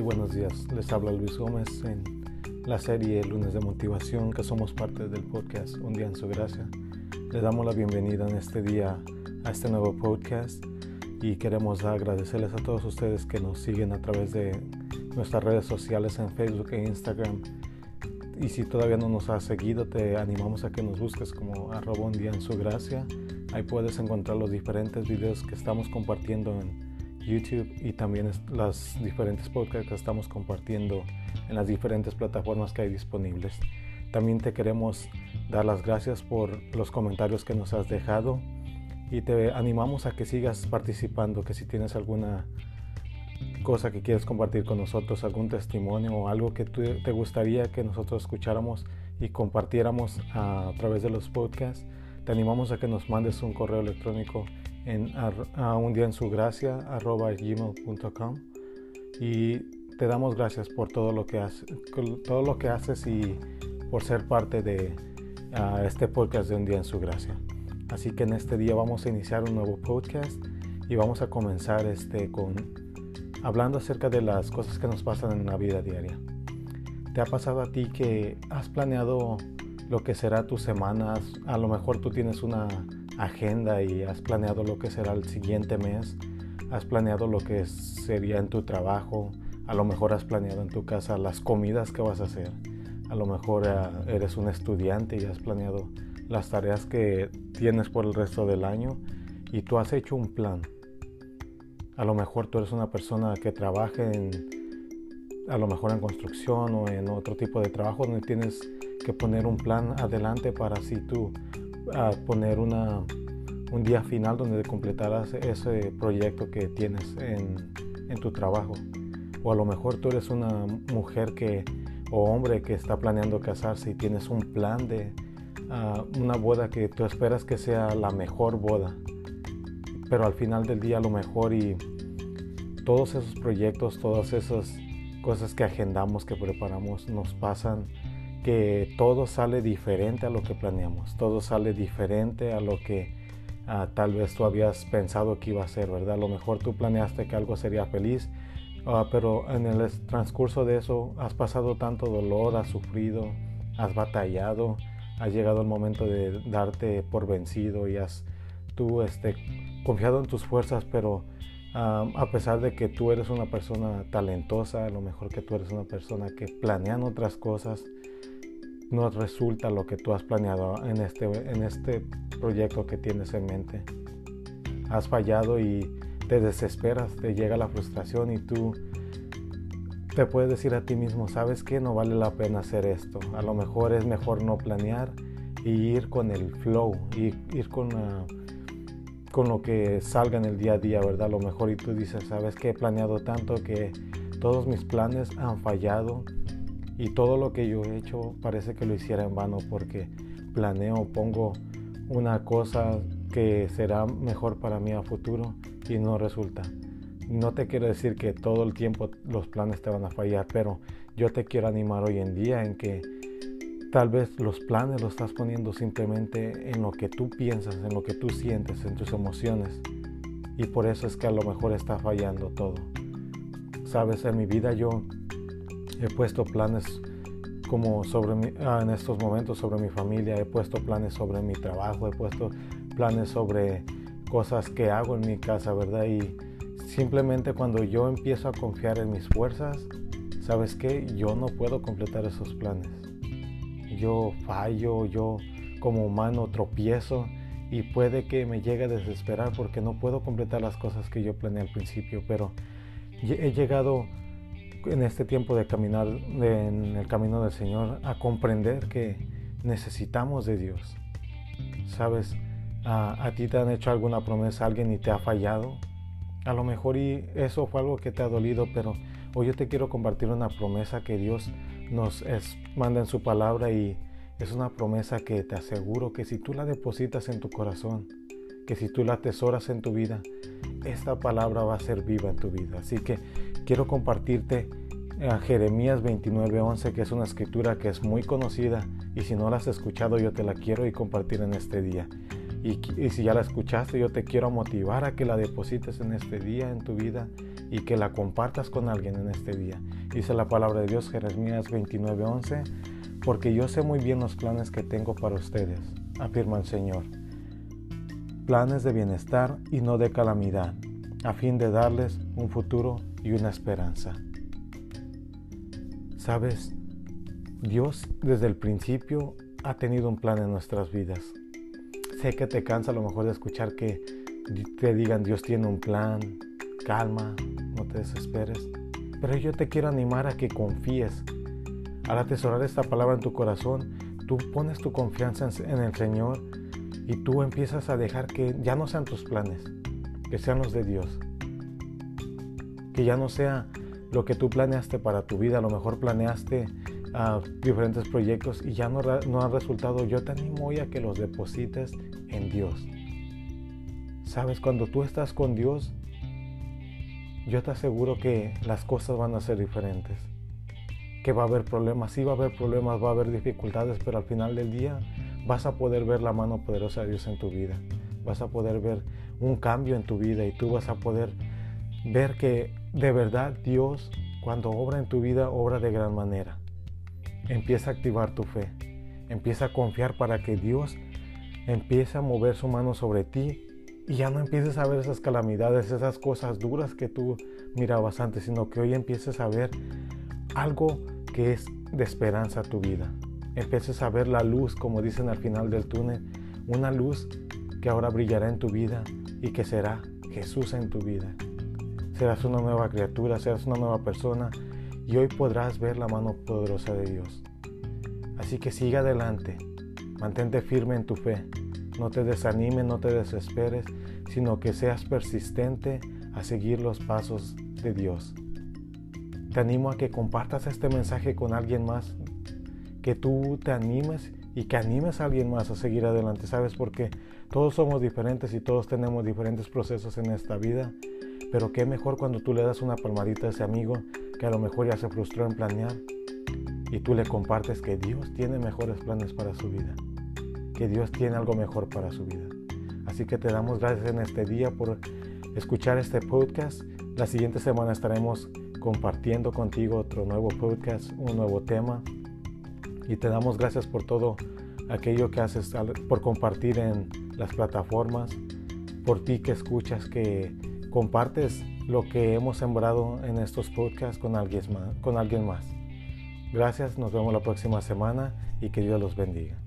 Buenos días. Les habla Luis Gómez en la serie Lunes de Motivación, que somos parte del podcast Un día en su gracia. Les damos la bienvenida en este día a este nuevo podcast y queremos agradecerles a todos ustedes que nos siguen a través de nuestras redes sociales en Facebook e Instagram. Y si todavía no nos has seguido, te animamos a que nos busques como arroba un día en su gracia. Ahí puedes encontrar los diferentes videos que estamos compartiendo en YouTube y también las diferentes podcasts que estamos compartiendo en las diferentes plataformas que hay disponibles. También te queremos dar las gracias por los comentarios que nos has dejado y te animamos a que sigas participando, que si tienes alguna cosa que quieres compartir con nosotros, algún testimonio o algo que te gustaría que nosotros escucháramos y compartiéramos a través de los podcasts, te animamos a que nos mandes un correo electrónico en un día en su gracia arroba gmail.com y te damos gracias por todo lo que haces, todo lo que haces y por ser parte de este podcast de un día en su gracia. Así que en este día vamos a iniciar un nuevo podcast y vamos a comenzar este con hablando acerca de las cosas que nos pasan en la vida diaria. ¿Te ha pasado a ti que has planeado lo que será tus semanas? A lo mejor tú tienes una agenda y has planeado lo que será el siguiente mes, has planeado lo que sería en tu trabajo, a lo mejor has planeado en tu casa las comidas que vas a hacer, a lo mejor eh, eres un estudiante y has planeado las tareas que tienes por el resto del año y tú has hecho un plan. A lo mejor tú eres una persona que trabaja en, a lo mejor en construcción o en otro tipo de trabajo donde tienes que poner un plan adelante para si tú a poner una, un día final donde completarás ese proyecto que tienes en, en, tu trabajo. O a lo mejor tú eres una mujer que, o hombre que está planeando casarse y tienes un plan de ah, una boda que tú esperas que sea la mejor boda. Pero al final del día a lo mejor y todos esos proyectos, todas esas cosas que agendamos, que preparamos, nos pasan que todo sale diferente a lo que planeamos, todo sale diferente a lo que ah, tal vez tú habías pensado que iba a ser, ¿verdad? A lo mejor tú planeaste que algo sería feliz, ah, pero en el transcurso de eso has pasado tanto dolor, has sufrido, has batallado, ha llegado el momento de darte por vencido y has tú este, confiado en tus fuerzas, pero ah, a pesar de que tú eres una persona talentosa, a lo mejor que tú eres una persona que planean otras cosas, no resulta lo que tú has planeado en este, en este proyecto que tienes en mente. Has fallado y te desesperas, te llega la frustración y tú te puedes decir a ti mismo, sabes que no vale la pena hacer esto. A lo mejor es mejor no planear y ir con el flow, y ir con, con lo que salga en el día a día, ¿verdad? A lo mejor y tú dices, sabes que he planeado tanto que todos mis planes han fallado y todo lo que yo he hecho parece que lo hiciera en vano porque planeo, pongo una cosa que será mejor para mí a futuro y no resulta. No te quiero decir que todo el tiempo los planes te van a fallar, pero yo te quiero animar hoy en día en que tal vez los planes los estás poniendo simplemente en lo que tú piensas, en lo que tú sientes, en tus emociones. Y por eso es que a lo mejor está fallando todo. Sabes, en mi vida yo He puesto planes como sobre mi, ah, en estos momentos sobre mi familia, he puesto planes sobre mi trabajo, he puesto planes sobre cosas que hago en mi casa, ¿verdad? Y simplemente cuando yo empiezo a confiar en mis fuerzas, ¿sabes qué? Yo no puedo completar esos planes. Yo fallo, yo como humano tropiezo y puede que me llegue a desesperar porque no puedo completar las cosas que yo planeé al principio, pero he llegado en este tiempo de caminar en el camino del Señor a comprender que necesitamos de Dios. Sabes, a, ti te han hecho alguna promesa alguien y te ha fallado. A lo mejor y eso fue algo que te ha dolido, pero hoy yo te quiero compartir una promesa que Dios nos manda en su palabra y es una promesa que te aseguro que si tú la depositas en tu corazón, que si tú la atesoras en tu vida, esta palabra va a ser viva en tu vida. Así que quiero compartirte a Jeremías 29:11, que es una escritura que es muy conocida y si no la has escuchado yo te la quiero y compartir en este día. Y, y, si ya la escuchaste yo te quiero motivar a que la deposites en este día en tu vida y que la compartas con alguien en este día. Dice la palabra de Dios, Jeremías 29:11, porque yo sé muy bien los planes que tengo para ustedes, afirma el Señor. Planes de bienestar y no de calamidad, a fin de darles un futuro y una esperanza. Sabes, Dios desde el principio ha tenido un plan en nuestras vidas. Sé que te cansa a lo mejor de escuchar que te digan Dios tiene un plan, calma, no te desesperes. Pero yo te quiero animar a que confíes. Al atesorar esta palabra en tu corazón, tú pones tu confianza en el Señor y tú empiezas a dejar que ya no sean tus planes, que sean los de Dios. Que ya no sea lo que tú planeaste para tu vida, a lo mejor planeaste uh, diferentes proyectos y ya no, no han resultado. Yo te animo hoy a que los deposites en Dios. Sabes, cuando tú estás con Dios, yo te aseguro que las cosas van a ser diferentes. Que va a haber problemas, sí va a haber problemas, va a haber dificultades, pero al final del día vas a poder ver la mano poderosa de Dios en tu vida. Vas a poder ver un cambio en tu vida y tú vas a poder ver que de verdad Dios cuando obra en tu vida obra de gran manera. Empieza a activar tu fe. Empieza a confiar para que Dios empiece a mover su mano sobre ti y ya no empieces a ver esas calamidades, esas cosas duras que tú mirabas antes, sino que hoy empieces a ver algo que es de esperanza a tu vida. Empieces a ver la luz, como dicen al final del túnel, una luz que ahora brillará en tu vida y que será Jesús en tu vida. Serás una nueva criatura, serás una nueva persona y hoy podrás ver la mano poderosa de Dios. Así que siga adelante, mantente firme en tu fe, no te desanimes, no te desesperes, sino que seas persistente a seguir los pasos de Dios. Te animo a que compartas este mensaje con alguien más, que tú te animes y que animes a alguien más a seguir adelante, ¿sabes? Porque todos somos diferentes y todos tenemos diferentes procesos en esta vida, pero qué mejor cuando tú le das una palmadita a ese amigo que a lo mejor ya se frustró en planear y tú le compartes que Dios tiene mejores planes para su vida que Dios tiene algo mejor para su vida. Así que te damos gracias en este día por escuchar este podcast. La siguiente semana estaremos compartiendo contigo otro nuevo podcast, un nuevo tema. Y te damos gracias por todo aquello que haces, por compartir en las plataformas, por ti que escuchas, que compartes lo que hemos sembrado en estos podcasts con alguien más. Gracias, nos vemos la próxima semana y que Dios los bendiga.